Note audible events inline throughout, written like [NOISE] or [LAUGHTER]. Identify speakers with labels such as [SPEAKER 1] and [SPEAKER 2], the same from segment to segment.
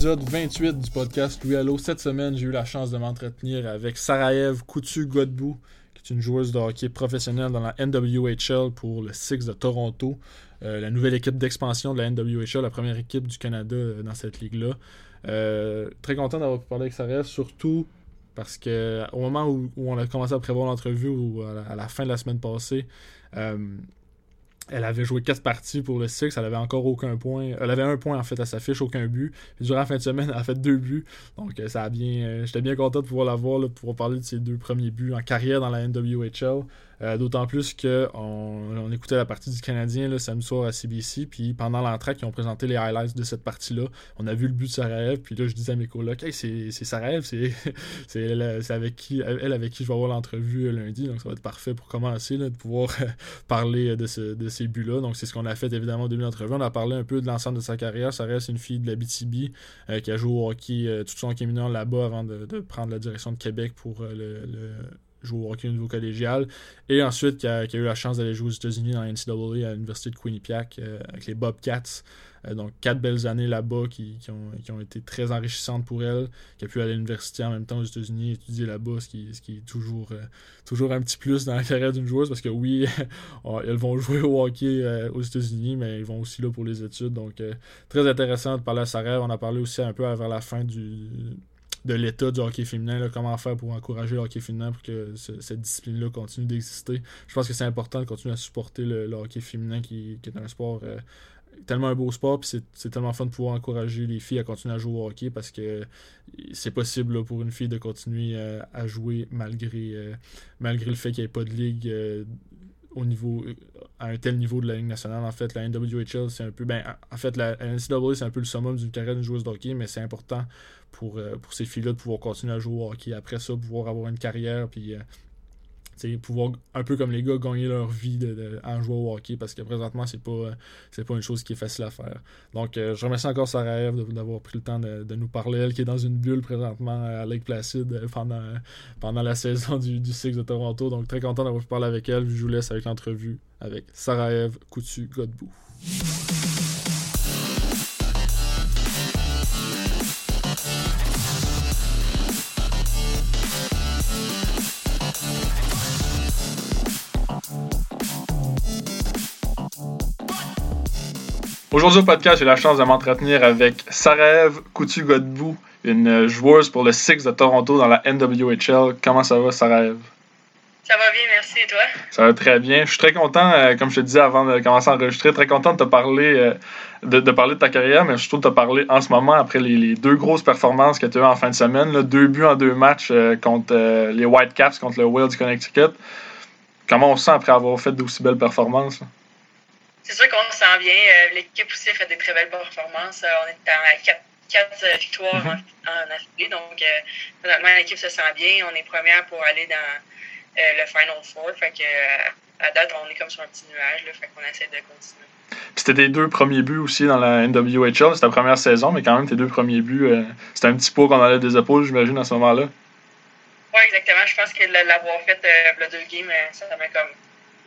[SPEAKER 1] Épisode 28 du podcast Louis Allo. Cette semaine, j'ai eu la chance de m'entretenir avec Sarajev Coutu-Godbout, qui est une joueuse de hockey professionnelle dans la NWHL pour le Six de Toronto, euh, la nouvelle équipe d'expansion de la NWHL, la première équipe du Canada euh, dans cette ligue-là. Euh, très content d'avoir pu parler avec Sarajev, surtout parce que au moment où, on a commencé à prévoir l'entrevue, ou à la, fin de la semaine passée, elle avait joué quatre parties pour le Six, elle avait encore aucun point. Elle avait un point en fait à sa fiche, aucun but. Puis durant la fin de semaine, [LAUGHS] elle a fait deux buts. Donc euh, ça a bien. Euh, j'étais bien content de pouvoir la voir, pour parler de ses deux premiers buts en carrière dans la NWHL. Euh, d'autant plus qu'on on écoutait la partie du Canadien samedi soir à CBC, puis pendant l'entraque, ils ont présenté les highlights de cette partie-là. On a vu le but de Sarajev, puis là, je disais à mes colocs, hey, c'est Sarajev, [LAUGHS] c'est elle, avec qui, elle avec qui je vais avoir l'entrevue lundi, donc ça va être parfait pour commencer, de pouvoir [LAUGHS] parler de, ce, de ces buts-là. Donc c'est ce qu'on a fait évidemment au début de l'entrevue. On a parlé un peu de l'ensemble de sa carrière. Sarajev, c'est une fille de la BTB euh, qui a joué au hockey, euh, tout son hockey là-bas avant de, prendre la direction de Québec pour le jouer au hockey au niveau collégial. Et ensuite, qui a, eu la chance d'aller jouer aux États-Unis dans la NCAA à l'Université de Quinnipiac euh, avec les Bobcats. Euh, donc, quatre belles années là-bas qui, ont, été très enrichissantes pour elle, qui a pu aller à l'université en même temps aux États-Unis, étudier là-bas, ce qui, ce qui est toujours, euh, toujours un petit plus dans la carrière d'une joueuse, parce que oui, [LAUGHS] elles vont jouer au hockey aux États-Unis, mais ils vont aussi là pour les études. Donc, très intéressant de parler à sa rêve. On a parlé aussi un peu vers la fin du, de l'état du hockey féminin, comment faire pour encourager le hockey féminin pour que cette discipline-là continue d'exister. Je pense que c'est important de continuer à supporter le, hockey féminin qui, est un sport euh, tellement un beau sport, puis c'est tellement fun de pouvoir encourager les filles à continuer à jouer au hockey parce que c'est possible pour une fille de continuer euh, à jouer malgré, euh, malgré le fait qu'il n'y ait pas de ligue au niveau à un tel niveau de la Ligue nationale. En fait, la NWHL, c'est un peu. Ben, en fait, la NCAA, c'est un peu le summum d'une carrière d'une joueuse de hockey, mais c'est important pour, euh, pour ces filles-là de pouvoir continuer à jouer au hockey. Après ça, pouvoir avoir une carrière, puis euh, pouvoir, un peu comme les gars, gagner leur vie en jouant au hockey parce que présentement, c'est pas, c'est pas une chose qui est facile à faire. Donc, euh, je remercie encore Sarah d'avoir pris le temps de, nous parler. Elle qui est dans une bulle présentement à Lake Placid euh, pendant, pendant la [LAUGHS] saison du, du Six de Toronto. Donc, très content d'avoir pu parler avec elle. Je vous laisse avec l'entrevue avec Sarah Eve Coutu-Godbout. Aujourd'hui au podcast, j'ai la chance de m'entretenir avec Sarajev Coutu-Godbout, une joueuse pour le Six de Toronto dans la NWHL. Comment ça va, Sarajev?
[SPEAKER 2] Ça va bien, merci. Et toi?
[SPEAKER 1] Ça va très bien. Je suis très content, euh, comme je te disais avant de commencer à enregistrer, très content de te parler, euh, de, parler de ta carrière, mais surtout de te parler en ce moment après les, deux grosses performances que tu as eues en fin de semaine. deux buts en deux matchs euh, contre les Whitecaps, contre le Wales du Connecticut. Comment on se sent après avoir fait d'aussi belles performances?
[SPEAKER 2] C'est sûr qu'on se sent bien. Euh, l'équipe aussi a fait des très belles performances. Euh, on est à 4, euh, victoires mm-hmm. en, en Donc, honnêtement, l'équipe se sent bien. On est première pour aller dans le Final Four. Fait que, à date, on est comme sur un petit nuage. Là, fait qu'on essaie de continuer.
[SPEAKER 1] C'était tes deux premiers buts aussi dans la NWHL. C'était ta première saison, mais quand même, tes deux premiers buts, c'était un petit pot qu'on enlève des épaules, j'imagine, à ce moment-là.
[SPEAKER 2] Oui, exactement. Je pense que l'avoir fait le deux games, ça m'a comme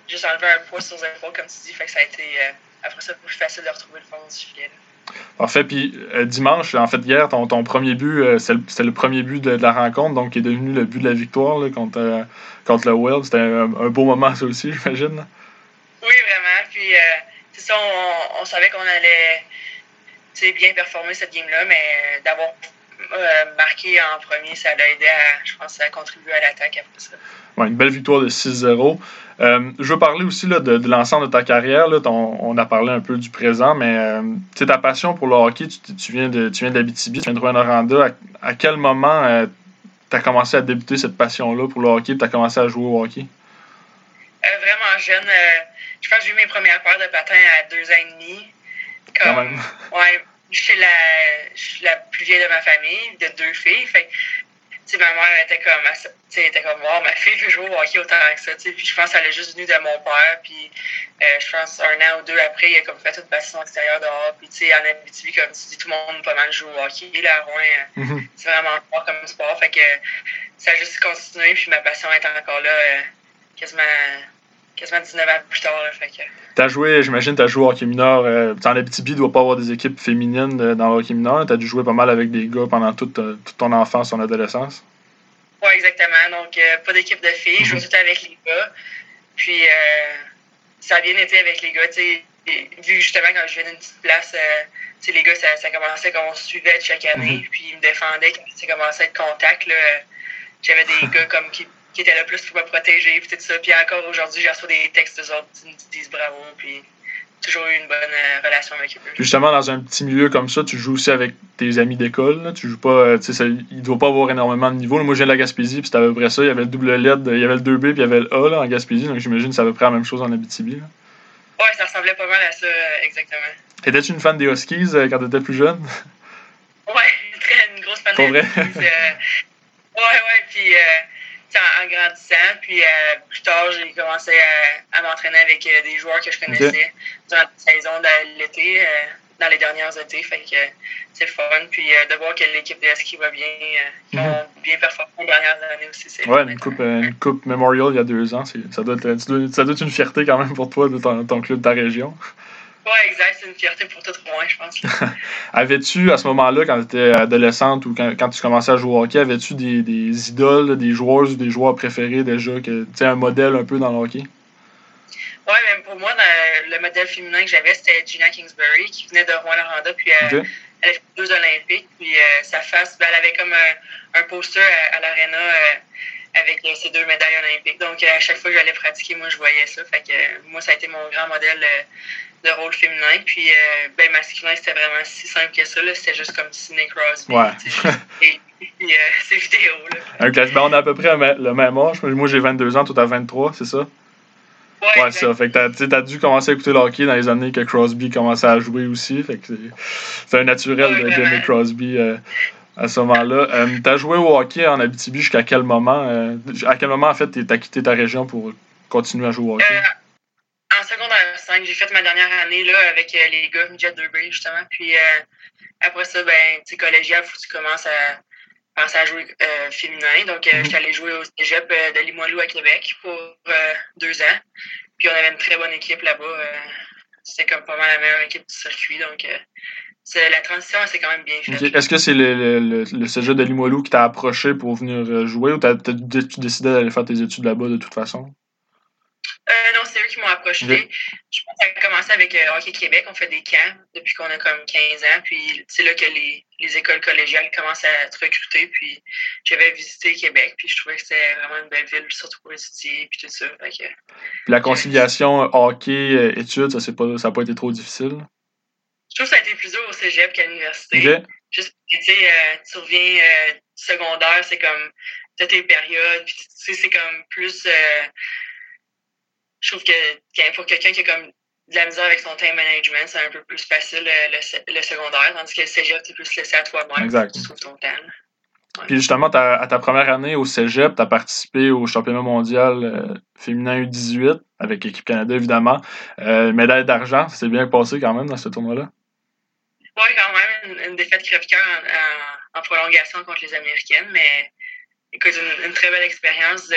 [SPEAKER 2] juste enlever un poids sur les épaules, comme tu dis. Fait que ça a été, euh, après ça, plus facile de retrouver le fond du filet.
[SPEAKER 1] Parfait. Puis euh, dimanche, en fait, hier, ton, ton premier but, euh, c'était le, premier but de, la rencontre, donc qui est devenu le but de la victoire là, contre, contre le World. C'était un, beau moment, ça aussi, [LAUGHS] j'imagine.
[SPEAKER 2] Oui, vraiment. Puis, c'est ça, on, on savait qu'on allait bien performer cette game-là, mais d'avoir marqué en premier, ça l'a aidé à, je pense, à contribuer à l'attaque après ça.
[SPEAKER 1] Ouais, une belle victoire de 6-0. Euh, je veux parler aussi là, de, l'ensemble de ta carrière. Là. on a parlé un peu du présent, mais euh, ta passion pour le hockey, tu, viens de tu viens d'Abitibi, tu viens de Rwanda. À, quel moment euh, tu as commencé à débuter cette passion-là pour le hockey tu as commencé à jouer au hockey?
[SPEAKER 2] vraiment jeune. je pense que j'ai eu mes premières paires de patins à deux ans et demi. Comme, Quand même. Ouais, je suis, la, je suis la plus vieille de ma famille, de deux filles. Fait ma mère était comme, elle était comme, wow, ma fille veut jouer au hockey autant que ça, Puis je pense qu'elle est juste venue de mon père. Puis euh, je pense un an ou deux après, il a comme fait une passion extérieure dehors. Puis tu sais, en Abitibi, comme tu dis, tout le monde pas mal joue au hockey. Là, Rouen, euh, mm-hmm. c'est vraiment fort comme sport. Fait que ça a juste continué. Puis ma passion est encore là, euh, quasiment, quasiment 19 ans plus tard.
[SPEAKER 1] T'as joué, j'imagine, t'as joué au hockey mineur. Euh, en Abitibi, il ne doit pas avoir des équipes féminines euh, dans le hockey mineur. T'as dû jouer pas mal avec des gars pendant toute, euh, toute ton enfance, ton adolescence.
[SPEAKER 2] Oui, exactement. Donc, euh, pas d'équipe de filles. Je jouais mhm. tout avec les gars. Puis, ça a bien été avec les gars. sais vu justement quand je venais d'une petite place, les gars, ça, ça commençait qu'on se suivait chaque année. Mhm. Puis, ils me défendaient quand ça commençait à être contact. J'avais des [LAUGHS] gars comme qui qui étaient là plus pour me protéger, puis tout ça. Puis encore aujourd'hui, j'ai reçu des textes des autres qui me disent bravo, puis toujours eu une bonne euh, relation avec eux.
[SPEAKER 1] Justement, dans un petit milieu comme ça, tu joues aussi avec tes amis d'école. Tu joues pas, euh, tu sais, il doit pas avoir énormément de niveau. Moi, je viens de la Gaspésie, puis c'était à peu près ça. Il y avait le double LED, il y avait le 2B, puis il y avait le A là, en Gaspésie. Donc j'imagine que c'est à peu près la même chose en Abitibi. Là.
[SPEAKER 2] Ouais, ça ressemblait pas mal à ça, euh, exactement.
[SPEAKER 1] Étais-tu une fan des Huskies quand tu étais plus jeune?
[SPEAKER 2] Ouais, [LAUGHS] très, une grosse fan des Huskies. ouais, ouais, puis en, grandissant. Puis euh, plus tard, j'ai commencé à, m'entraîner avec euh, des joueurs que je connaissais durant la saison de l'été, euh, dans les dernières étés. Fait que c'est fun. Puis de voir que l'équipe de ski va bien, ont mhm. bien performé les dernières années aussi.
[SPEAKER 1] Ouais, une coupe, une coupe Memorial il y a deux ans. Ça doit, être, ça doit être une fierté quand même pour toi de ton, ton club de ta région.
[SPEAKER 2] Exact. C'est une fierté pour tout moi, je pense. [LAUGHS]
[SPEAKER 1] avais-tu, à ce moment-là, quand tu étais adolescente ou quand, tu commençais à jouer au hockey, avais-tu des, des, idoles, des joueuses ou des joueurs préférés déjà, que, un modèle un peu dans le hockey?
[SPEAKER 2] Oui, mais pour moi, le modèle féminin que j'avais, c'était Gina Kingsbury, qui venait de Rouen-Noranda, puis euh, elle a fait deux Olympiques, puis euh, sa face, ben, elle avait comme un, un poster à, l'Arena euh, avec ses deux médailles olympiques. Donc, à chaque fois que j'allais pratiquer, moi, je voyais ça. Fait que moi, ça a été mon grand modèle de rôle féminin. Puis, euh, ben, masculin, c'était vraiment si simple que ça. C'était juste comme Sidney Crosby.
[SPEAKER 1] Ouais.
[SPEAKER 2] et, puis, euh, [LAUGHS] ces vidéos. Là.
[SPEAKER 1] ben, on a à peu près le même âge. Moi, j'ai 22 ans, toi, t'as 23, c'est ça?
[SPEAKER 2] Ouais, ouais
[SPEAKER 1] ça. Fait que t'as, as dû commencer à écouter le hockey dans les années que Crosby commençait à jouer aussi. Fait que c'est un naturel de d'aimer Crosby euh, à ce moment-là. Euh, t'as joué au hockey en Abitibi jusqu'à quel moment? à quel moment, en fait, t'as quitté ta région pour continuer à jouer au hockey?
[SPEAKER 2] en secondaire 5, j'ai fait ma dernière année là, avec euh, les gars Jet 2B, justement. Puis euh, après ça, ben, tu collégial, faut que tu commences à penser à jouer euh, féminin. Donc, mm j'étais allé jouer au cégep de Limoilou à Québec pour deux ans. Puis on avait une très bonne équipe là-bas. C'était comme pas mal la meilleure équipe du circuit. Donc, la transition, c'est quand même bien faite.
[SPEAKER 1] Est-ce que c'est le, le, le, cégep de Limoilou qui t'a approché pour venir jouer ou t'as, tu décidé d'aller faire tes études là-bas de toute façon?
[SPEAKER 2] Euh, non, c'est eux qui m'ont approché. Je pense que ça a commencé avec euh, Hockey Québec. On fait des camps depuis qu'on a comme 15 ans. Puis c'est là que les, les, écoles collégiales commencent à être recrutées. Puis j'avais visité Québec. Puis je trouvais que c'était vraiment une belle ville, surtout pour étudier. Puis tout ça. Fait
[SPEAKER 1] la conciliation hockey-études, ça n'a pas, pas été trop difficile?
[SPEAKER 2] Je trouve que ça a été plus dur au cégep qu'à l'université. Juste, tu sais, euh, tu reviens secondaire, c'est comme, tu tes périodes. Puis tu sais, c'est comme plus je trouve que pour quelqu'un qui a comme de la misère avec son time management, c'est un peu plus facile le, secondaire, tandis que le cégep, c'est plus laissé à toi-même.
[SPEAKER 1] Exact. Tu trouves ton temps. Puis justement, à ta première année au cégep, tu as participé au championnat mondial euh, féminin U18 avec l'équipe Canada, évidemment. Euh, médaille d'argent, c'est bien passé quand même dans ce tournoi-là?
[SPEAKER 2] Oui, quand même. Une, défaite crève-cœur en, en, prolongation contre les Américaines, mais écoute, une, très belle expérience de,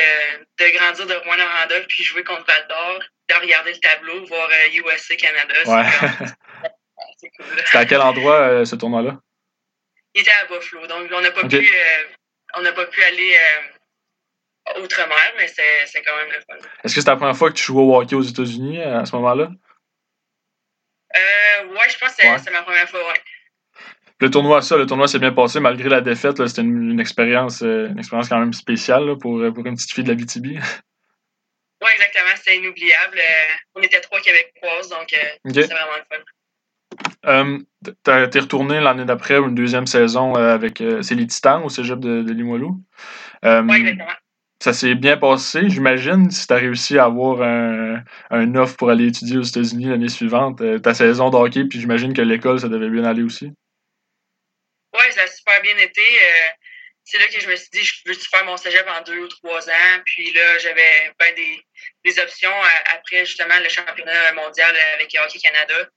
[SPEAKER 2] de, grandir de Rouen-Noranda puis jouer contre Val d'Or, de regarder le tableau, voir USA euh, Canada.
[SPEAKER 1] C'est [LAUGHS] cool. C'était à quel endroit euh, ce tournoi-là?
[SPEAKER 2] Il était à Buffalo, donc on n'a pas, pu, euh, on pas pu aller outre-mer, mais c'est quand même le fun.
[SPEAKER 1] Est-ce que c'était la première fois que tu jouais au hockey aux États-Unis à ce moment-là?
[SPEAKER 2] Euh, ouais, je pense que c'est ma première fois, ouais
[SPEAKER 1] le tournoi, ça, le tournoi s'est bien passé malgré la défaite. C'était une, expérience, euh, une expérience quand même spéciale pour, euh, pour une petite fille de la BTB. [LAUGHS]
[SPEAKER 2] Oui, exactement. C'était inoubliable. Euh, on était trois Québécoises, donc c'était vraiment le
[SPEAKER 1] fun. Euh, T'es retourné l'année d'après, une deuxième saison avec c'est les Titans au cégep de, de Limoilou.
[SPEAKER 2] oui, exactement.
[SPEAKER 1] Ça s'est bien passé, j'imagine, si tu as réussi à avoir un, un offre pour aller étudier aux États-Unis l'année suivante, ta saison de hockey, puis j'imagine que l'école, ça devait bien aller aussi.
[SPEAKER 2] Oui, ça a super bien été. Euh, c'est là que je me suis dit, je veux-tu faire mon cégep en deux ou trois ans? Puis là, j'avais ben, des, des options après justement le championnat mondial avec Hockey Canada.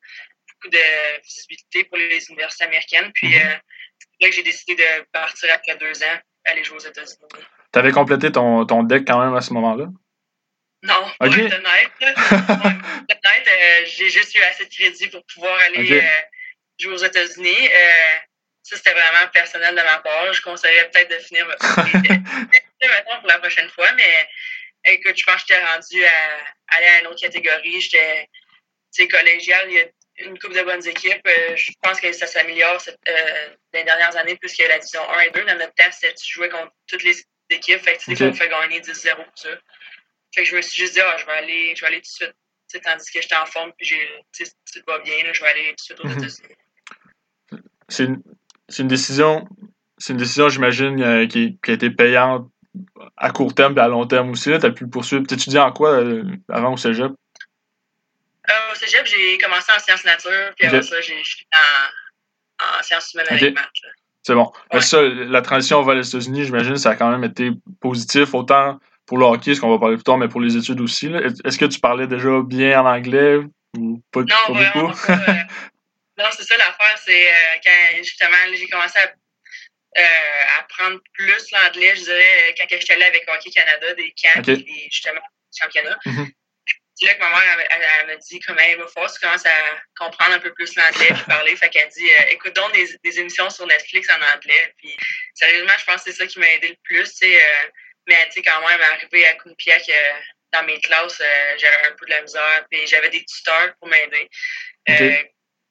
[SPEAKER 2] Beaucoup de visibilité pour les universités américaines. Puis mm-hmm. euh, c'est là que j'ai décidé de partir après deux ans, aller jouer aux États-Unis.
[SPEAKER 1] Tu avais complété ton, ton deck quand même à ce moment-là?
[SPEAKER 2] Non, pour être honnête. honnête, euh, j'ai juste eu assez de crédit pour pouvoir aller euh, jouer aux États-Unis. Euh, ça, c'était vraiment personnel de ma part. Je conseillerais peut-être de finir [LAUGHS] maintenant pour la prochaine fois, mais écoute, je pense que j'étais rendu à aller à une autre catégorie. J'étais collégial, il y a une couple de bonnes équipes. je pense que ça s'améliore dans les dernières années, puisque la division 1 et 2, dans notre temps, c'était tu jouais contre toutes les équipes. Fait que, tu sais, on fait gagner 10-0 pour ça. Fait que je me suis juste dit, ah, je vais aller, je vais aller tout de suite. tandis que j'étais en forme, puis j'ai, tout va bien, là, je vais aller tout de suite aux mhm. États-Unis.
[SPEAKER 1] C'est une, une, décision, c'est une décision, j'imagine, euh, qui, qui, a été payante à court terme et à long terme aussi. Tu as pu poursuivre. T'étudies en quoi euh, avant au cégep?
[SPEAKER 2] Euh, au cégep, j'ai commencé en sciences nature, puis après ça, j'ai en, en sciences humaines avec maths.
[SPEAKER 1] C'est bon. Ça, la transition vers les États-Unis, j'imagine, ça a quand même été positif, autant pour le hockey, ce qu'on va parler plus tard, mais pour les études aussi. Est-ce que tu parlais déjà bien en anglais ou pas,
[SPEAKER 2] non, pas beaucoup? Euh, [LAUGHS] non, c'est ça l'affaire. C'est euh, quand justement j'ai commencé à euh, apprendre plus l'anglais, je dirais, quand j'étais allé avec Hockey Canada, des camps, okay. et justement, championnats. Mm-hmm. C'est là que ma mère elle, m'a dit comment il va falloir tu commences à comprendre un peu plus l'anglais puis parler. Fait qu'elle dit écoute donc des, des, émissions sur Netflix en anglais. Puis sérieusement, je pense que c'est ça qui m'a aidé le plus. Mais tu sais, quand même, arrivé à Quinnipiac, euh, dans mes classes, euh, j'avais un peu de la misère. Puis j'avais des tuteurs pour m'aider. Euh,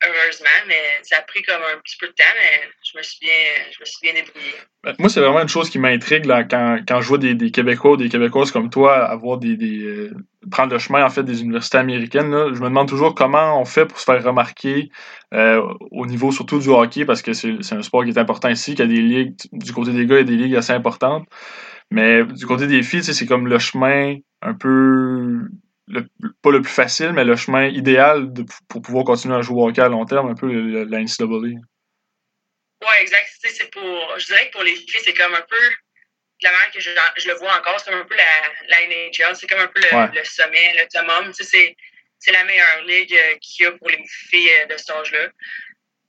[SPEAKER 2] heureusement, mais ça a pris comme un petit peu de temps, mais je me suis bien, je me suis bien débrouillé.
[SPEAKER 1] Ben, moi, c'est vraiment une chose qui m'intrigue quand, quand je vois des, des Québécois des Québécoises comme toi avoir des, des prendre le chemin en fait des universités américaines. Là. Je me demande toujours comment on fait pour se faire remarquer au niveau surtout du hockey, parce que c'est un sport qui est important ici, qu'il y a des ligues, du côté des gars, il y a des ligues assez importantes. Mais du côté des filles, c'est comme le chemin un peu. Pas le plus facile, mais le chemin idéal pour pouvoir continuer à jouer au hockey à long terme, un peu la NCAA.
[SPEAKER 2] Oui, exact. C'est pour, je dirais que pour les filles, c'est comme un peu la manière que je, je, le vois encore, c'est comme un peu la, la NHL, c'est comme un peu le, sommet, le summum. C'est la meilleure ligue euh, qu'il y a pour les filles euh, de cet âge-là.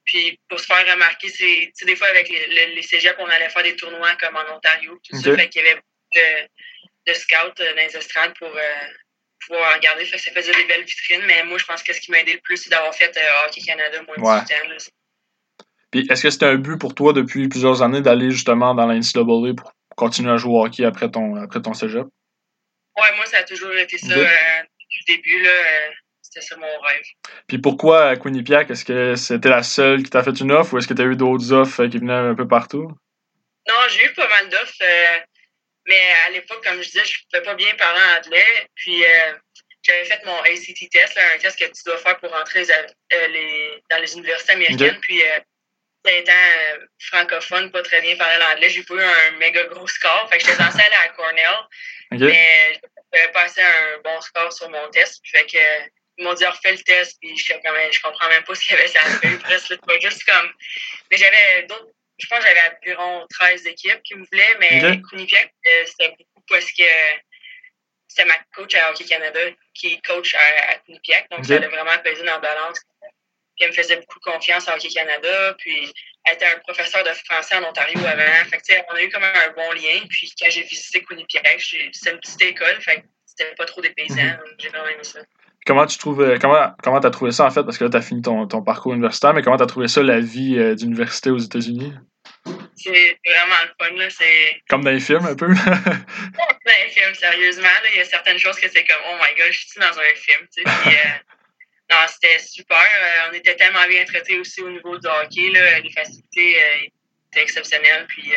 [SPEAKER 2] Puis pour se faire remarquer, c'est des fois avec les, les, cégeps, on allait faire des tournois comme en Ontario, tout ça. Fait qu'il y avait beaucoup de, de scouts euh, dans les estrades pour euh, pouvoir regarder. Fait que ça faisait des belles vitrines. Mais moi, je pense que ce qui m'a aidé le plus, c'est d'avoir fait euh, Hockey Canada moins de temps.
[SPEAKER 1] Puis est-ce que c'était un but pour toi depuis plusieurs années d'aller justement dans la NCAA pour continuer à jouer au hockey après ton, après ton cégep?
[SPEAKER 2] Ouais, moi, ça a toujours été ça depuis le début. Là, c'était ça mon rêve.
[SPEAKER 1] Puis pourquoi à Quinnipiac? Est-ce que c'était la seule qui t'a fait une offre ou est-ce que tu as eu d'autres offres qui venaient un peu partout?
[SPEAKER 2] Non, j'ai eu pas mal d'offres. Euh, mais à l'époque, comme je disais, je ne pouvais pas bien parler anglais. Puis euh, j'avais fait mon ACT test, un test que tu dois faire pour rentrer euh, les, dans les universités américaines. Puis étant francophone, pas très bien parler l'anglais, j'ai pas eu un méga gros score. Fait que j'étais censé aller à Cornell. Mais j'avais passé un bon score sur mon test. Puis fait que ils m'ont dit refais le test, puis je, comme, je comprends même pas ce qu'il y avait, ça fait presque pas juste comme. Mais j'avais d'autres. Je pense que j'avais environ 13 équipes qui me voulaient, mais okay. Quinnipiac, euh, c'était beaucoup parce que c'était ma coach à Hockey Canada qui est coach à, à Quinnipiac, donc ça a vraiment pesé dans la balance. Puis elle me faisait beaucoup confiance à Hockey Canada, puis elle était un professeur de français en Ontario avant. Fait que, on a eu comme un bon lien. Puis quand j'ai visité Quinnipiac, c'était une petite école, fait c'était pas trop des paysans. Mm J'ai vraiment aimé ça.
[SPEAKER 1] Comment tu trouves euh, comment comment t'as trouvé ça en fait? Parce que là t'as fini ton, ton, parcours universitaire mais comment t'as trouvé ça la vie euh, d'université aux États-Unis?
[SPEAKER 2] C'est vraiment le fun là c'est
[SPEAKER 1] comme dans les films un peu? [LAUGHS]
[SPEAKER 2] Dans les films sérieusement il y a certaines choses que c'est comme oh my god je suis dans un film tu sais euh, [LAUGHS] non c'était super on était tellement bien traités aussi au niveau du hockey là les facilités étaient exceptionnelles puis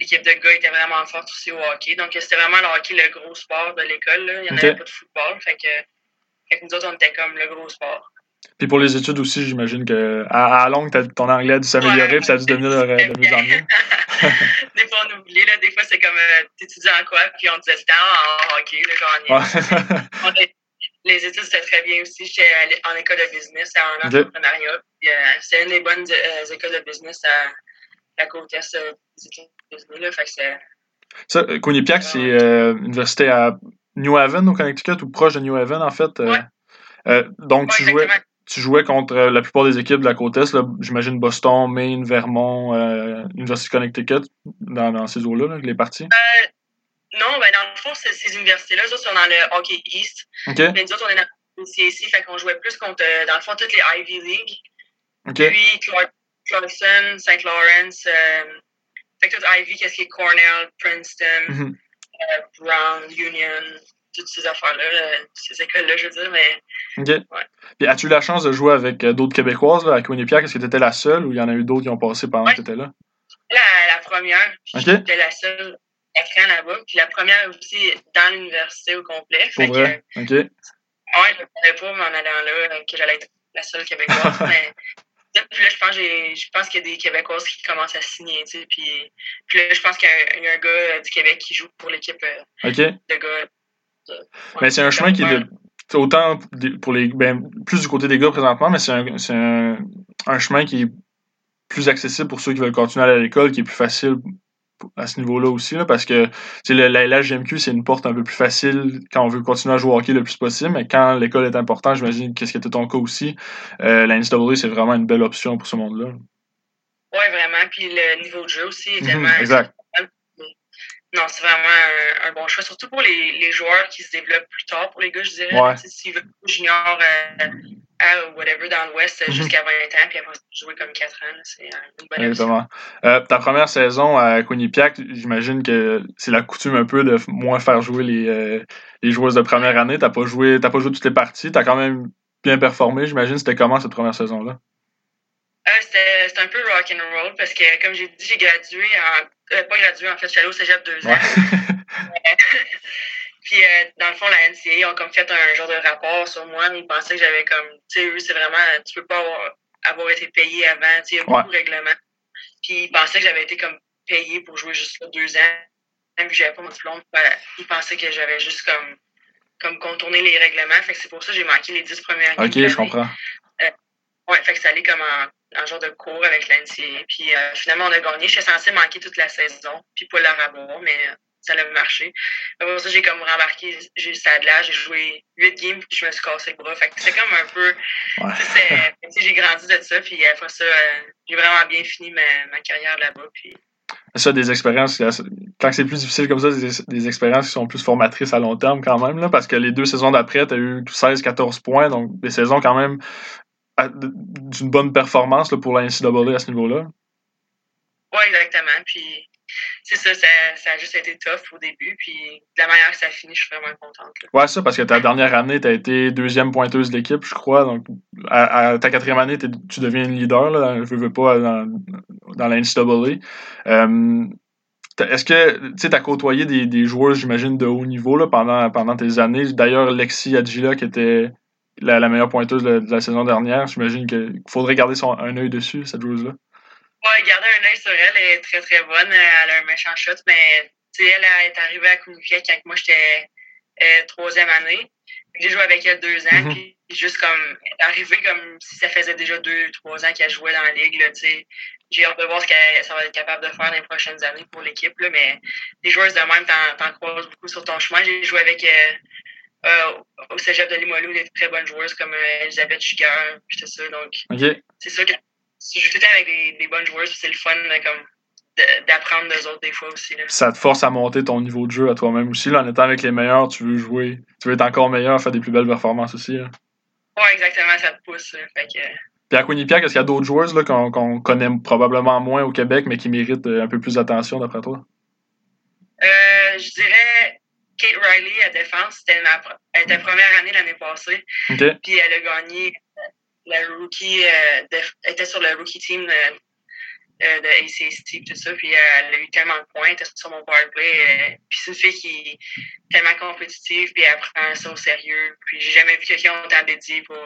[SPEAKER 2] l'équipe de gars était vraiment forte aussi au hockey donc c'était vraiment le hockey le gros sport de l'école il y en avait pas de football fait que fait nous autres, on était comme le gros sport.
[SPEAKER 1] Puis pour les études aussi, j'imagine que à, à longue, ton anglais a dû s'améliorer, puis ça a dû devenir de, de mieux en mieux.
[SPEAKER 2] des fois, on oublie, là. Des fois, c'est comme, euh, t'étudies en quoi? Puis on disait, c'était en, hockey, là, [LAUGHS] les études, c'était très bien aussi. J'étais en école de business, en entrepreneuriat. Euh, c'est une des bonnes euh, écoles de business à la côte est des États-Unis, là. Fait que c'est...
[SPEAKER 1] Ça, Quinnipiac, c'est euh, université à New Haven au Connecticut ou proche de New Haven en fait. Euh, euh, donc tu jouais tu jouais contre la plupart des équipes de la côte est, j'imagine Boston, Maine, Vermont, euh, University of Connecticut dans, dans ces eaux-là, les parties?
[SPEAKER 2] Non, ben dans le fond, ces universités-là, eux sont dans le Hockey East. Mais nous autres, on est dans le CAC, fait qu'on jouait plus contre, euh, dans le fond, toutes les Ivy League. Puis Clarkson, St. Lawrence, euh, fait que Ivy, qu'est-ce qui est Cornell, Princeton, mm-hmm. euh, Brown, Union, toutes ces affaires-là, ces écoles-là, je veux dire, mais...
[SPEAKER 1] OK. Ouais. Puis as-tu eu la chance de jouer avec d'autres Québécoises, là, à Quinnipiac? Est-ce que tu étais la seule ou il y en a eu d'autres qui ont passé pendant que tu étais là?
[SPEAKER 2] La, la première, j'étais la seule écran là-bas. Puis la première aussi dans l'université au complet.
[SPEAKER 1] Pour vrai? Que, OK.
[SPEAKER 2] Ouais, je ne savais pas, mais en allant là, que j'allais être la seule Québécoise. [LAUGHS] mais puis là, je pense, je pense qu'il y a des Québécoises qui commencent à signer, tu sais. Puis, puis là, je pense qu'il y, a un gars euh, du Québec qui joue pour l'équipe euh,
[SPEAKER 1] de
[SPEAKER 2] gars.
[SPEAKER 1] mais c'est un chemin qui est autant pour les ben, plus du côté des gars présentement, mais c'est un, un, un, chemin qui est plus accessible pour ceux qui veulent continuer à aller à l'école, qui est plus facile à ce niveau-là aussi, là, parce que le, la LHGMQ, c'est une porte un peu plus facile quand on veut continuer à jouer au hockey le plus possible, mais quand l'école est importante, j'imagine que ce qui était ton cas aussi, euh, la NCAA, c'est vraiment une belle option pour ce monde-là.
[SPEAKER 2] Oui, vraiment. Puis le niveau de jeu aussi est mhm, tellement.
[SPEAKER 1] exact.
[SPEAKER 2] Non, c'est vraiment un, bon choix, surtout pour les, les, joueurs qui se développent plus tard, pour les gars, je dirais. Ouais. S'ils veulent junior euh, à whatever dans l'Ouest mhm. jusqu'à 20 ans, puis après jouer comme 4 ans, c'est une bonne
[SPEAKER 1] Exactement. Euh, ta première saison à Quinnipiac, j'imagine que c'est la coutume un peu de moins faire jouer les, euh, les joueuses de première année. T'as pas joué pas joué toutes les parties, t'as quand même bien performé, j'imagine. C'était comment cette première saison-là?
[SPEAKER 2] Euh, c'était un peu rock and roll parce que, comme j'ai dit, j'ai gradué en. Euh, pas gradué, en fait, je suis allée au cégep deux ans. [LAUGHS] Puis, euh, dans le fond, la NCA ont comme fait un genre de rapport sur moi. Ils pensaient que j'avais comme. Tu sais, eux, c'est vraiment. Tu peux pas avoir, avoir été payé avant. Tu sais, il y a beaucoup de règlements. Puis, ils pensaient que j'avais été comme payé pour jouer juste là, deux ans. Même que j'avais pas mon diplôme. Ben, ils pensaient que j'avais juste comme, comme contourné les règlements. Fait que c'est pour ça que j'ai manqué les dix premières
[SPEAKER 1] années. Ok, je comprends.
[SPEAKER 2] Euh, ouais, fait que ça allait comme en un genre de cours avec l'NCA. Puis euh, finalement, on a gagné. J'étais censée manquer toute la saison, puis pas leur avoir, mais ça a marché. Pour ça, j'ai comme rembarqué, j'ai ça de là, j'ai joué 8 games, puis je me suis cassé le bras. Fait que c'est comme un peu. J'ai grandi de ça, puis après ça, euh, j'ai vraiment bien fini ma, ma carrière là-bas. Puis
[SPEAKER 1] ça, des expériences, quand c'est plus difficile comme ça, des, des, expériences qui sont plus formatrices à long terme quand même, là, parce que les deux saisons d'après, tu as eu 16-14 points, donc des saisons quand même d'une bonne performance là, pour la NCAA à ce niveau-là.
[SPEAKER 2] Oui, exactement. Puis c'est ça, ça, a juste été tough au début. Puis de la manière que ça a fini, je suis vraiment contente.
[SPEAKER 1] Ouais, ça, parce que ta dernière année, tu as été deuxième pointeuse de l'équipe, je crois. Donc à, ta quatrième année, tu deviens une leader, là, je veux pas, dans, dans la NCAA. Euh, est-ce que tu as côtoyé des, des joueurs, j'imagine, de haut niveau là, pendant, pendant tes années? D'ailleurs, Lexi Adjila, qui était la, la meilleure pointeuse de, la saison dernière. J'imagine qu'il faudrait garder son, un œil dessus, cette joueuse-là.
[SPEAKER 2] Ouais, garder un œil sur elle, elle est très très bonne. Elle a un méchant shot, mais elle, est arrivée à Counifier quand moi j'étais euh, troisième année. J'ai joué avec elle deux ans, mm puis juste comme arrivé comme si ça faisait déjà deux, trois ans qu'elle jouait dans la ligue. J'ai hâte de voir ce qu'elle va être capable de faire dans les prochaines années pour l'équipe. Mais les joueuses de même, t'en croises beaucoup sur ton chemin. J'ai joué avec euh, euh, au cégep de Limoilou des très bonnes joueuses comme euh, Elisabeth Chigar, puis tout ça. Donc, c'est sûr que je joue tout le temps avec des, des bonnes joueuses, c'est le fun comme d'apprendre des autres des fois aussi. Là.
[SPEAKER 1] Ça te force à monter ton niveau de jeu à toi-même aussi. Là, en étant avec les meilleurs, tu veux jouer, tu veux être encore meilleur, faire des plus belles performances aussi. Là.
[SPEAKER 2] Ouais, exactement, ça te pousse. Fait que...
[SPEAKER 1] Puis à Quinnipiac, est-ce qu'il y a d'autres joueuses qu'on connaît probablement moins au Québec, mais qui méritent euh, un peu plus d'attention d'après toi?
[SPEAKER 2] Euh, je dirais Kate Riley à défense, c'était elle était première année l'année passée. Puis elle a gagné euh, la rookie, euh, elle était sur le rookie team de, euh, de ACST tout ça. Puis elle a eu tellement de points, elle était sur mon powerplay. puis c'est une fille qui est tellement compétitive, puis elle prend ça au sérieux. Puis j'ai jamais vu quelqu'un autant dédié pour,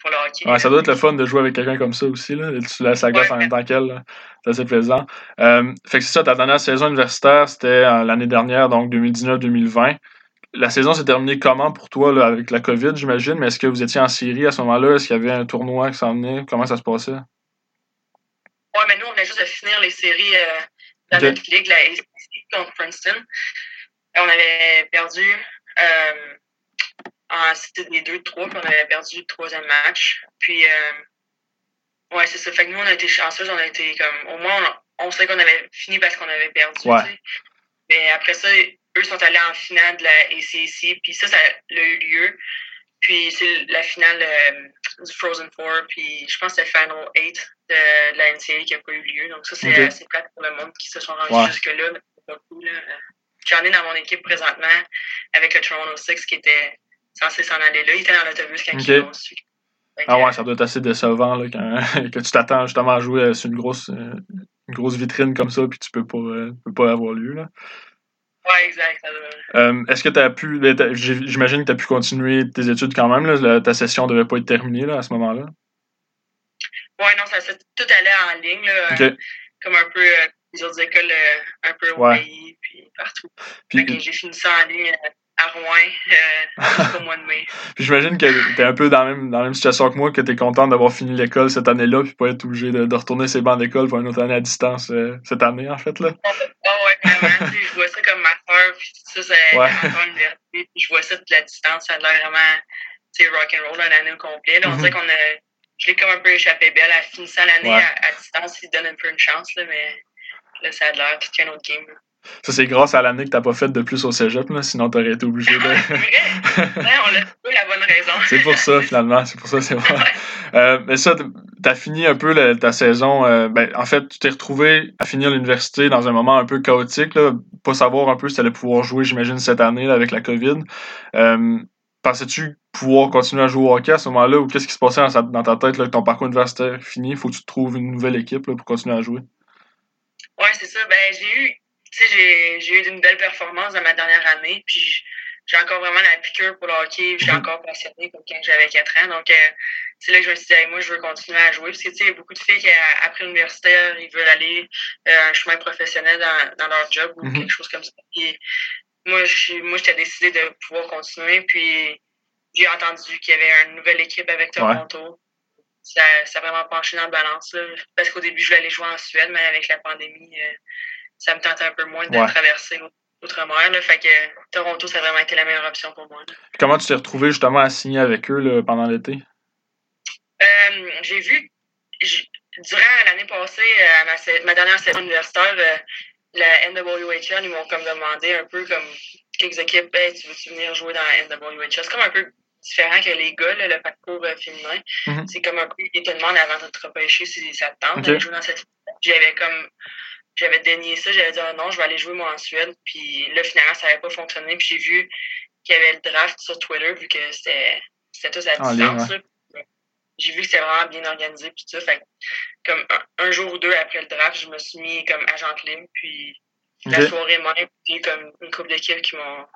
[SPEAKER 2] pour le hockey.
[SPEAKER 1] Ouais, ça doit être le fun de jouer avec quelqu'un comme ça aussi. Là. Tu laisses la glace en même temps qu'elle. C'est assez plaisant. Euh, fait que c'est ça, ta dernière saison universitaire, c'était euh, l'année dernière, donc 2019-2020. La saison s'est terminée comment pour toi là, avec la COVID, j'imagine, mais est-ce que vous étiez en Syrie à ce moment-là? Est-ce qu'il y avait un tournoi qui s'en venait? Comment ça se passait?
[SPEAKER 2] Oui, mais nous, on venait juste de finir les séries euh, dans notre ligue, la ACC contre Princeton. on avait perdu euh, c'était des deux, trois, puis on avait perdu le troisième match. Puis, euh, ouais, c'est ça. Fait que nous, on a été chanceux, on a été comme, au moins, on, sait qu'on avait fini parce qu'on avait perdu. Mais après ça, eux sont allés en finale de la ACC, puis ça, ça a eu lieu. Puis c'est la finale euh, du Frozen Four, puis je pense que c'est le Final 8 de, la NCAA qui n'a pas eu lieu. Donc ça, c'est assez plate pour le monde qui se sont rendus jusque-là. J'en ai dans mon équipe présentement avec le Toronto Six qui était censé s'en aller là. Il était dans l'autobus quand ils l'ont su.
[SPEAKER 1] Ah ouais, ça doit être assez décevant là, quand, [LAUGHS] que tu t'attends justement à jouer sur une grosse, une grosse vitrine comme ça, puis tu peux pas, euh, peux pas avoir lieu. Là.
[SPEAKER 2] Ouais, exact.
[SPEAKER 1] Euh, Est-ce que tu as pu. Ben, j'imagine que tu as pu continuer tes études quand même. Là, ta session devait pas être terminée là, à ce moment-là?
[SPEAKER 2] Ouais, non, ça s'est tout allé en ligne. Là, comme un peu euh, les autres écoles, euh, un peu au pays, puis partout. Puis, j'ai fini ça en ligne Rouen euh, [LAUGHS] au mois de mai.
[SPEAKER 1] puis j'imagine que tu es un peu dans la, même, dans la même situation que moi, que tu es content d'avoir fini l'école cette année-là, puis pas être obligé de, de retourner ses bancs d'école pour une autre année à distance euh, cette année, en fait. là.
[SPEAKER 2] Oh, ouais, vraiment. je vois ça comme ma soeur, puis ça, c'est ouais. l'université, puis je vois ça de la distance, ça a l'air vraiment rock'n'roll une année au complet. Là, on mm-hmm. dirait qu'on a. Je l'ai comme un peu échappé belle à finissant l'année à, à, distance, il donne un peu une chance, là, mais là, ça a l'air tout un autre game. Là.
[SPEAKER 1] Ça, c'est grâce à l'année que t'as pas fait de plus au cégep, là, sinon t'aurais été obligé de. [LAUGHS]
[SPEAKER 2] ouais, on l'a trouvé la bonne raison.
[SPEAKER 1] c'est pour ça, finalement. C'est pour ça, c'est vrai. Euh, mais ça, t'as fini un peu ta saison. Euh, ben, en fait, tu t'es retrouvé à finir l'université dans un moment un peu chaotique, là, pas savoir un peu si t'allais pouvoir jouer, j'imagine, cette année là, avec la COVID. Euh, Pensais-tu pouvoir continuer à jouer au hockey à ce moment-là ou qu'est-ce qui se passait dans, ta tête là, que ton parcours universitaire fini? Faut que tu trouves une nouvelle équipe là, pour continuer à jouer?
[SPEAKER 2] Ouais, c'est ça. Ben, j'ai eu j'ai eu une belle performance dans ma dernière année. Puis j'ai encore vraiment la piqûre pour le hockey. Je suis mhm. encore passionnée comme quand j'avais 4 ans. Donc, euh, c'est là que je me suis dit, moi, je veux continuer à jouer. Parce que, tu sais, il y a beaucoup de filles qui, après l'universitaire, ils veulent aller euh, un chemin professionnel dans, dans leur job ou mhm. quelque chose comme ça. Puis, moi, moi, j'étais décidée de pouvoir continuer. Puis, j'ai entendu qu'il y avait une nouvelle équipe avec Toronto. Ça, ça a vraiment penché dans la balance. Parce qu'au début, je voulais aller jouer en Suède, mais avec la pandémie, euh, ça me tentait un peu moins de traverser l'outre-mer. Fait que Toronto, ça a vraiment été la meilleure option pour moi.
[SPEAKER 1] Comment tu t'es retrouvé justement à signer avec eux pendant l'été?
[SPEAKER 2] Euh, j'ai vu, durant l'année passée, euh, ma, dernière saison universitaire, euh, la NWHL, ils m'ont comme demandé un peu comme quelques équipes, tu veux-tu venir jouer dans la NWHL? C'est comme un peu différent que les gars, le parcours féminin. Mm-hmm. C'est comme un peu, ils te demandent avant de te repêcher si ça te tente de jouer dans cette J'avais comme j'avais dénié ça, j'avais dit oh non, je vais aller jouer moi en Suède. Puis là, finalement, ça n'avait pas fonctionné. Puis j'ai vu qu'il y avait le draft sur Twitter, vu que c'était tout à distance. J'ai vu que c'était vraiment bien organisé. Puis tout ça. Fait comme un, jour ou deux après le draft, je me suis mis comme agent libre. Puis la soirée même, puis comme une couple d'équipes qui m'ont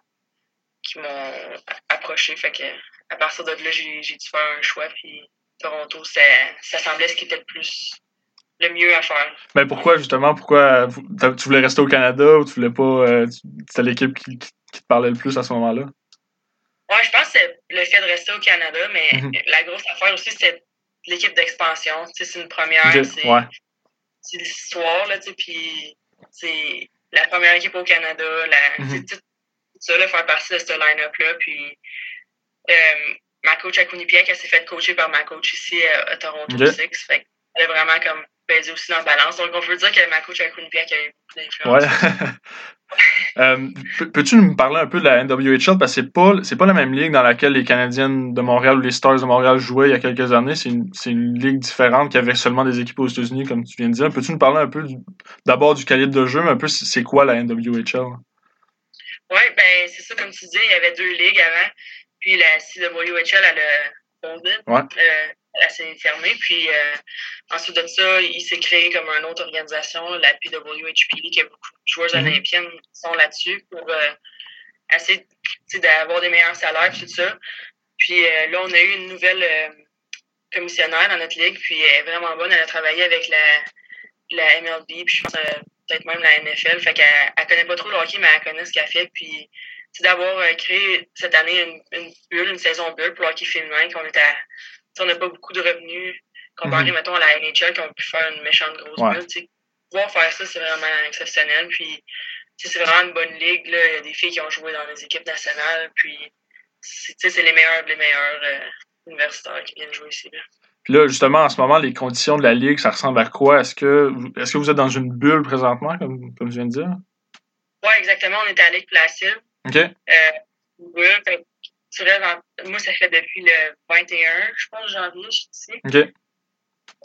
[SPEAKER 2] qui m'ont approché. Fait que à partir de là, j'ai dû faire un choix. Puis Toronto, ça, ça semblait ce qui était le plus le mieux à faire.
[SPEAKER 1] Mais pourquoi, justement, pourquoi tu voulais rester au Canada ou tu voulais pas. Euh, c'était l'équipe qui, te parlait le plus à ce moment-là?
[SPEAKER 2] Ouais, je pense que c'est le fait de rester au Canada, mais mhm. la grosse affaire aussi, c'est l'équipe d'expansion. C'est une première. C'est l'histoire, là, tu sais, puis c'est la première équipe au Canada, la, mhm. tout, ça, là, faire partie de ce line-up-là. Puis euh, ma coach à Quinnipiac, elle s'est fait coacher par ma coach ici à, Toronto Six. Fait elle est vraiment comme aussi dans la balance. Donc, on peut dire que ma coach à Quinnipiac a eu beaucoup d'influence. Ouais.
[SPEAKER 1] Euh, peux-tu nous parler un peu de la NWHL? Parce que c'est pas, pas la même ligue dans laquelle les Canadiennes de Montréal ou les Stars de Montréal jouaient il y a quelques années. C'est une, une, ligue différente qui avait seulement des équipes aux États-Unis, comme tu viens de dire. Peux-tu nous parler un peu d'abord du calibre de jeu, mais un peu c'est quoi la NWHL?
[SPEAKER 2] Oui, ben c'est ça, comme tu dis, il y avait deux ligues avant. Puis la CWHL, elle a fondé. Ouais. Euh, elle s'est fermée. Puis euh, ensuite de ça, il s'est créé comme une autre organisation, la PWHP, qui a beaucoup de joueurs mhm. olympiennes qui sont là-dessus pour euh, essayer d'avoir des meilleurs salaires tout ça. Puis euh, là, on a eu une nouvelle commissionnaire dans notre ligue, puis elle est vraiment bonne. Elle a travaillé avec la, la MLB, puis je pense peut-être même la NFL. Fait qu'elle elle connaît pas trop le hockey, mais elle connaît ce qu'elle fait. Puis c'est d'avoir créé cette année une, une bulle, une saison bulle pour le hockey féminin, qu'on était à on n'a pas beaucoup de revenus comparé, mhm. mettons, à la NHL qui ont pu faire une méchante grosse bulle. Pouvoir faire ça, c'est vraiment exceptionnel. Puis, c'est vraiment une bonne ligue. Là. Il y a des filles qui ont joué dans les équipes nationales. Puis, c'est les meilleurs les meilleurs euh, universitaires qui viennent jouer ici. Là.
[SPEAKER 1] Puis là, justement, en ce moment, les conditions de la Ligue, ça ressemble à quoi? Est-ce que, est que vous êtes dans une bulle présentement, comme, comme je viens de dire?
[SPEAKER 2] Ouais, exactement. On était à Ligue Placide.
[SPEAKER 1] OK.
[SPEAKER 2] Euh, moi, ça fait depuis le 21, je pense, janvier, je suis ici.
[SPEAKER 1] OK.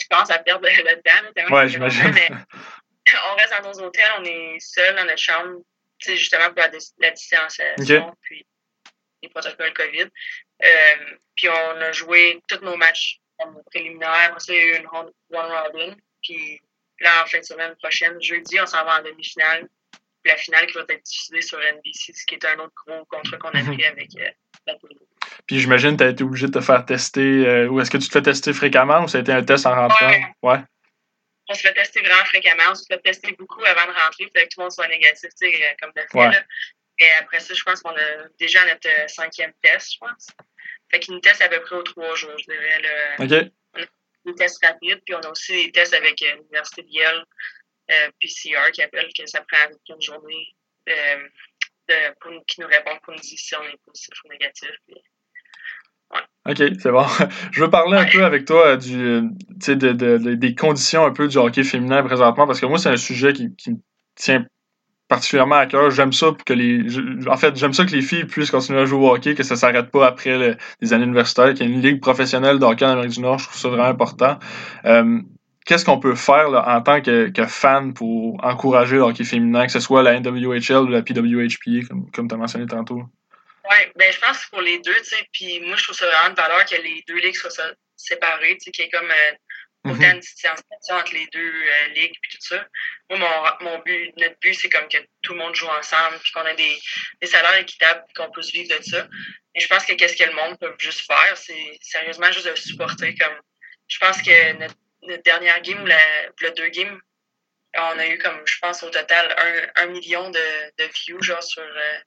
[SPEAKER 2] Je commence à perdre le temps.
[SPEAKER 1] Ouais, j'imagine. [LAUGHS]
[SPEAKER 2] on reste dans nos hôtels, on est seul dans notre chambre, justement pour la, la distanciation, puis les protocoles COVID. Euh, puis on a joué tous nos matchs préliminaires. Après ça, il y a eu une one robin. Puis là, en fin de semaine prochaine, jeudi, on s'en va en demi-finale. Puis la finale qui va être diffusée sur NBC, ce qui est un autre gros contrat qu'on a mhm. pris avec euh,
[SPEAKER 1] Puis j'imagine que tu as été obligé de te faire tester. Euh, ou est-ce que tu te fais tester fréquemment ou ça a été un test en rentrant?
[SPEAKER 2] Ouais. On se fait tester vraiment fréquemment. On se fait tester beaucoup avant de rentrer. Fait que tout le monde soit négatif, tu sais, comme d'habitude. Et après ça, je pense qu'on a déjà notre cinquième test, je pense. Fait qu'ils nous testent à peu près aux trois jours, je dirais. Le,
[SPEAKER 1] OK.
[SPEAKER 2] On a des tests rapides, puis on a aussi des tests avec euh, l'Université de Yale, euh, PCR, qui appelle que ça prend une journée euh, qui nous répond pour nous dire si on est positif ou négatif. ouais.
[SPEAKER 1] OK, c'est bon. [LAUGHS] Je veux parler un peu avec toi du, de, de, de, des conditions un peu du hockey féminin présentement, parce que moi, c'est un sujet qui, qui me tient particulièrement à cœur. J'aime ça que les. en fait, j'aime ça que les filles puissent continuer à jouer au hockey, que ça s'arrête pas après les années universitaires, qu'il y ait une ligue professionnelle de hockey en Amérique du Nord. Je trouve ça vraiment important. Euh, qu'est-ce qu'on peut faire en tant que, que, fan pour encourager le hockey féminin, que ce soit la NWHL ou la PWHPA, comme, comme tu as mentionné tantôt?
[SPEAKER 2] Oui, ben je pense que pour les deux, tu sais, puis moi je trouve ça vraiment de valeur que les deux ligues soient séparées, tu sais, qu'il y ait comme euh, autant de distanciation entre les deux euh, ligues puis tout ça. Moi, mon, mon but, notre but, c'est comme que tout le monde joue ensemble puis qu'on ait des, des salaires équitables qu'on puisse vivre de ça. Et je pense que qu'est-ce que le monde peut juste faire, c'est sérieusement juste de supporter comme je pense que notre, dernière game ou la, le deux games, on a eu comme je pense au total un, un million de, de views genre sur euh,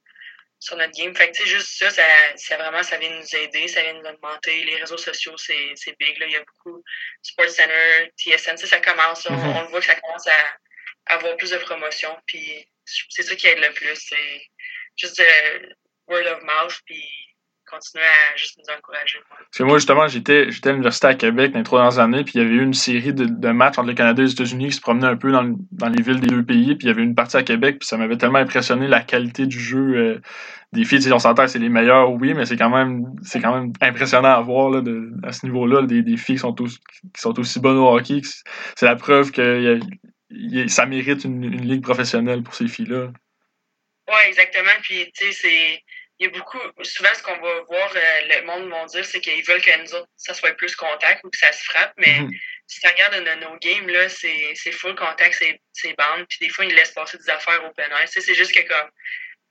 [SPEAKER 2] sur notre game. Fait que, tu sais, juste ça, ça, ça, vraiment, ça vient nous aider, ça vient nous augmenter. Les réseaux sociaux, c'est, c'est big, là. Il y a beaucoup SportsCenter, TSN, ça commence, on, mm-hmm. on, voit que ça commence à, avoir plus de promotion. Puis c'est ça qui aide le plus, c'est juste euh, word of mouth, puis continuer à juste nous encourager.
[SPEAKER 1] Parce que moi, justement, j'étais, j'étais à l'université à Québec dans les trois dernières années, puis il y avait eu une série de, de, matchs entre le Canada et les États-Unis qui se promenaient un peu dans, dans, les villes des deux pays, puis il y avait une partie à Québec, puis ça m'avait tellement impressionné la qualité du jeu euh, des filles. Si on s'entend c'est les meilleurs, oui, mais c'est quand même c'est quand même impressionnant à voir là, de, à ce niveau-là, des, des filles qui sont, tous, qui sont aussi bonnes au hockey. C'est la preuve que y a, ça mérite une, une ligue professionnelle pour ces filles-là.
[SPEAKER 2] Oui, exactement. Puis, tu sais, c'est il y a beaucoup, souvent ce qu'on va voir, euh, le monde va dire, c'est qu'ils veulent que nous autres, ça soit plus contact ou que ça se frappe, mais mhm. si tu regardes nos, games, là, c'est full contact, c'est bandes, puis des fois, ils laissent passer des affaires au penal. C'est juste que comme,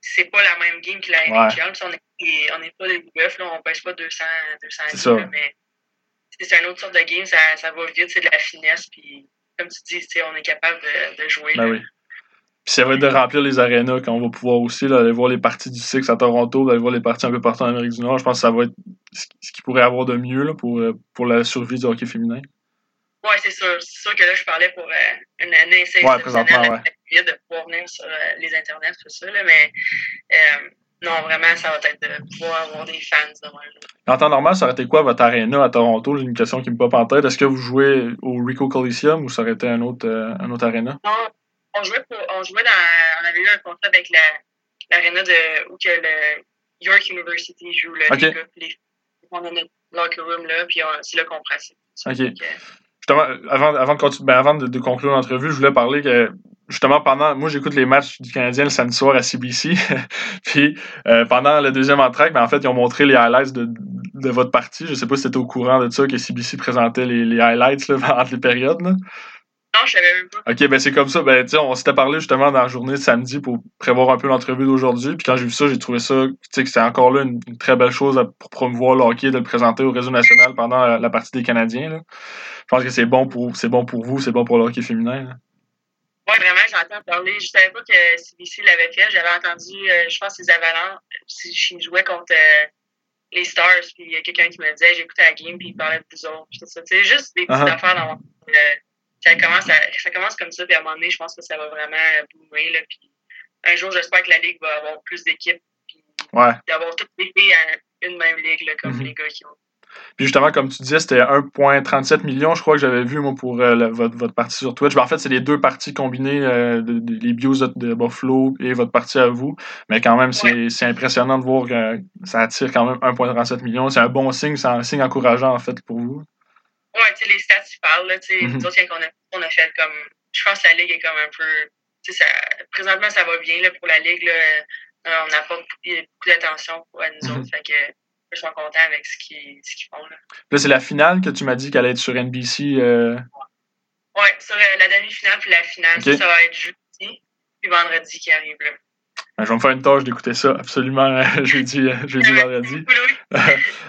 [SPEAKER 2] c'est pas la même game que la NHL, on n'est pas des bœufs, là, on pêche pas 200, 200 livres, mais c'est une autre sorte de game, ça, ça va vite, c'est de la finesse, puis comme tu dis, on est capable de, de jouer.
[SPEAKER 1] Ben puis ça va être de remplir les arénas quand on va pouvoir aussi aller voir les parties du Six à Toronto, d'aller voir les parties un peu partout en Amérique du Nord. Je pense que ça va être ce qu'il pourrait avoir de mieux là, pour, euh, pour la survie du hockey féminin.
[SPEAKER 2] Oui, c'est sûr. C'est sûr que là, je parlais pour euh, une année
[SPEAKER 1] ouais, présentement,
[SPEAKER 2] ouais. de pouvoir venir sur euh, les internets, tout ça. Là, mais non, vraiment, ça va être de pouvoir avoir des fans devant
[SPEAKER 1] En temps normal, ça aurait été quoi votre aréna à Toronto? J'ai une question qui me pop en tête. Est-ce que vous jouez au Rico Coliseum ou ça aurait été un autre, un autre aréna?
[SPEAKER 2] Non, on jouait, pour, on jouait dans. On avait eu un contrat avec l'aréna de. où que le York University joue. Là,
[SPEAKER 1] okay.
[SPEAKER 2] les on a notre locker room là, puis c'est là qu'on pratique.
[SPEAKER 1] OK. Justement, avant, avant, de, ben avant de, de conclure l'entrevue, je voulais parler que justement pendant moi j'écoute les matchs du Canadien le samedi soir à CBC [LAUGHS] puis euh, pendant le deuxième entraque ben, en fait ils ont montré les highlights de, de votre partie je sais pas si tu étais au courant de ça que CBC présentait les, les highlights là, [LAUGHS] entre les périodes là.
[SPEAKER 2] Non, je savais même pas.
[SPEAKER 1] Ok, ben c'est comme ça. Ben, on s'était parlé justement dans la journée de samedi pour prévoir un peu l'entrevue d'aujourd'hui. Puis quand j'ai vu ça, j'ai trouvé ça, tu sais, que c'est encore là une, très belle chose pour promouvoir le hockey, de le présenter au réseau national pendant la, partie des Canadiens. Là. Je pense que c'est bon pour c'est bon pour vous, c'est bon pour le hockey féminin.
[SPEAKER 2] Oui, vraiment, j'entends parler. Je savais pas que CBC l'avait fait. J'avais entendu, euh, je pense, les Avalanches, si je jouais contre euh, les Stars, puis il y a quelqu'un qui me disait, j'écoutais la game, puis il parlait de vous autres. C'est juste des petites uh-huh. affaires dans mon ça commence, à, ça commence comme ça, puis à un moment donné, je pense que ça va vraiment boomer. Là, puis un jour, j'espère que la Ligue va avoir plus d'équipes, puis
[SPEAKER 1] ouais.
[SPEAKER 2] d'avoir toutes les filles à une même ligue, là, comme mm-hmm. les gars qui ont.
[SPEAKER 1] Puis justement, comme tu disais, c'était 1,37 million, je crois que j'avais vu moi pour euh, votre, votre, partie sur Twitch. Ben, en fait, c'est les deux parties combinées, euh, les bios de Buffalo et votre partie à vous. Mais quand même, c'est impressionnant de voir que ça attire quand même 1,37 million. C'est un bon signe, c'est un signe encourageant en fait pour vous.
[SPEAKER 2] Ouais, tu sais, les stats, tu parlent. Là, mm -hmm. Nous autres, quand on a, on a fait comme. Je pense que la Ligue est comme un peu. Ça, présentement, ça va bien là, pour la Ligue. Là. Euh, on n'a pas beaucoup d'attention pour nous autres. Mm -hmm. Fait que je suis content avec ce qu'ils font. Là,
[SPEAKER 1] là c'est la finale que tu m'as dit qu'elle allait être sur NBC. Euh...
[SPEAKER 2] Oui, sur euh, la demi-finale puis la finale. Okay. Ça, ça, va être jeudi puis vendredi qui arrive. Là.
[SPEAKER 1] Ben, je vais me faire une tâche d'écouter ça absolument [LAUGHS] jeudi, jeudi vendredi.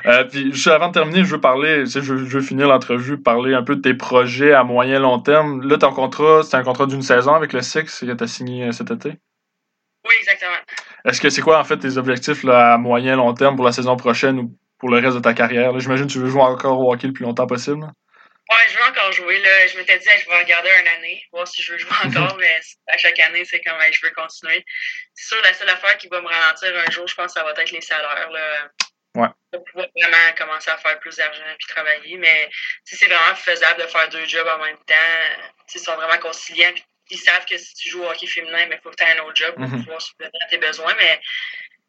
[SPEAKER 1] euh, puis juste avant de terminer, je veux parler, je veux, je veux finir l'entrevue, parler un peu de tes projets à moyen long terme. Là, ton contrat, c'est un contrat d'une saison avec le Six que tu as signé cet été?
[SPEAKER 2] Oui, exactement.
[SPEAKER 1] Est-ce que c'est quoi en fait tes objectifs là, à moyen long terme pour la saison prochaine ou pour le reste de ta carrière? J'imagine que tu veux jouer encore au hockey le plus longtemps possible. Là?
[SPEAKER 2] Ouais, je veux encore jouer. Là. Je m'étais dit, je vais regarder une année, voir si je veux jouer encore, mais à chaque année, c'est comme je veux continuer. C'est sûr, la seule affaire qui va me ralentir un jour, je pense que ça va être les salaires. Là.
[SPEAKER 1] Ouais.
[SPEAKER 2] Pour pouvoir vraiment commencer à faire plus d'argent puis travailler. Mais c'est vraiment faisable de faire deux jobs en même temps. Ils sont vraiment conciliants. Puis ils savent que si tu joues au hockey féminin, il faut que tu aies un autre job pour mm -hmm. pouvoir subvenir à tes besoins. Mais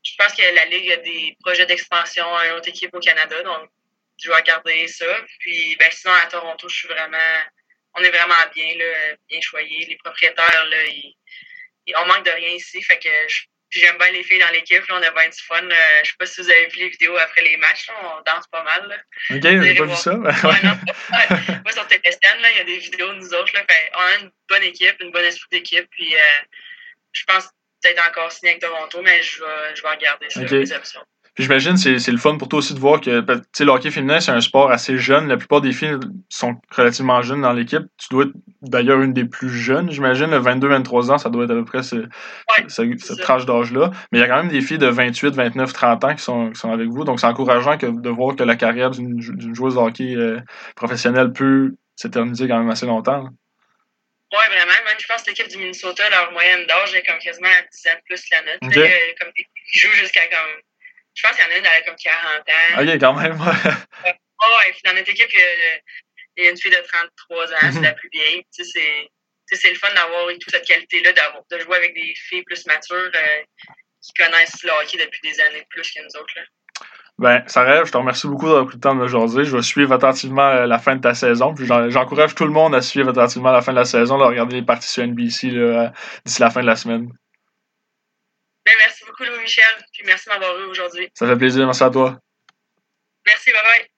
[SPEAKER 2] je pense que la Ligue a des projets d'expansion à une autre équipe au Canada. Donc, je vais regarder ça. Puis, ben, sinon, à Toronto, je suis vraiment. On est vraiment bien, là, bien choyés. Les propriétaires, là, ils, ils, on manque de rien ici. Fait que je, j'aime bien les filles dans l'équipe. On a bien du fun. Euh, je sais pas si vous avez vu les vidéos après les matchs. Là, on danse pas mal. Là.
[SPEAKER 1] Ok, j'ai pas vu ça?
[SPEAKER 2] ouais, non, [LAUGHS] Moi, sur TPSN, il y a des vidéos de nous autres. Là, fait, on a une bonne équipe, une bonne esprit d'équipe. Puis, euh, je pense peut-être encore signer avec Toronto, mais je vais, je vais regarder ça, okay. les options.
[SPEAKER 1] Puis j'imagine que c'est le fun pour toi aussi de voir que le hockey féminin, c'est un sport assez jeune. La plupart des filles sont relativement jeunes dans l'équipe. Tu dois être d'ailleurs une des plus jeunes, j'imagine. 22-23 ans, ça doit être à peu près ce,
[SPEAKER 2] ouais,
[SPEAKER 1] ce, cette tranche d'âge-là. Mais il y a quand même des filles de 28, 29, 30 ans qui sont, qui sont avec vous. Donc c'est encourageant que, de voir que la carrière d'une joueuse de hockey euh, professionnelle peut s'éterniser quand même assez longtemps.
[SPEAKER 2] Oui, vraiment. Même, je pense que l'équipe du Minnesota, leur moyenne d'âge est comme quasiment à 10 ans plus la. Okay. Là, comme, ils jouent jusqu'à comme je pense qu'il y en a une, elle a comme 40 ans.
[SPEAKER 1] Ok, quand même.
[SPEAKER 2] ouais, ouais, puis dans notre équipe, il y a une fille de 33 ans, c'est la plus vieille. Tu sais, c'est le fun d'avoir toute cette qualité-là, de jouer avec des filles plus matures euh, qui connaissent le hockey depuis des années plus que nous autres. Là.
[SPEAKER 1] Ben, Sarah, je te remercie beaucoup d'avoir pris le temps jaser. Je vais suivre attentivement la fin de ta saison. Puis j'encourage tout le monde à suivre attentivement la fin de la saison, de regarder les parties sur NBC d'ici la fin de la semaine.
[SPEAKER 2] Ben, merci beaucoup, Louis-Michel. Puis merci de m'avoir eu aujourd'hui.
[SPEAKER 1] Ça fait plaisir. Merci à toi.
[SPEAKER 2] Merci. Bye bye.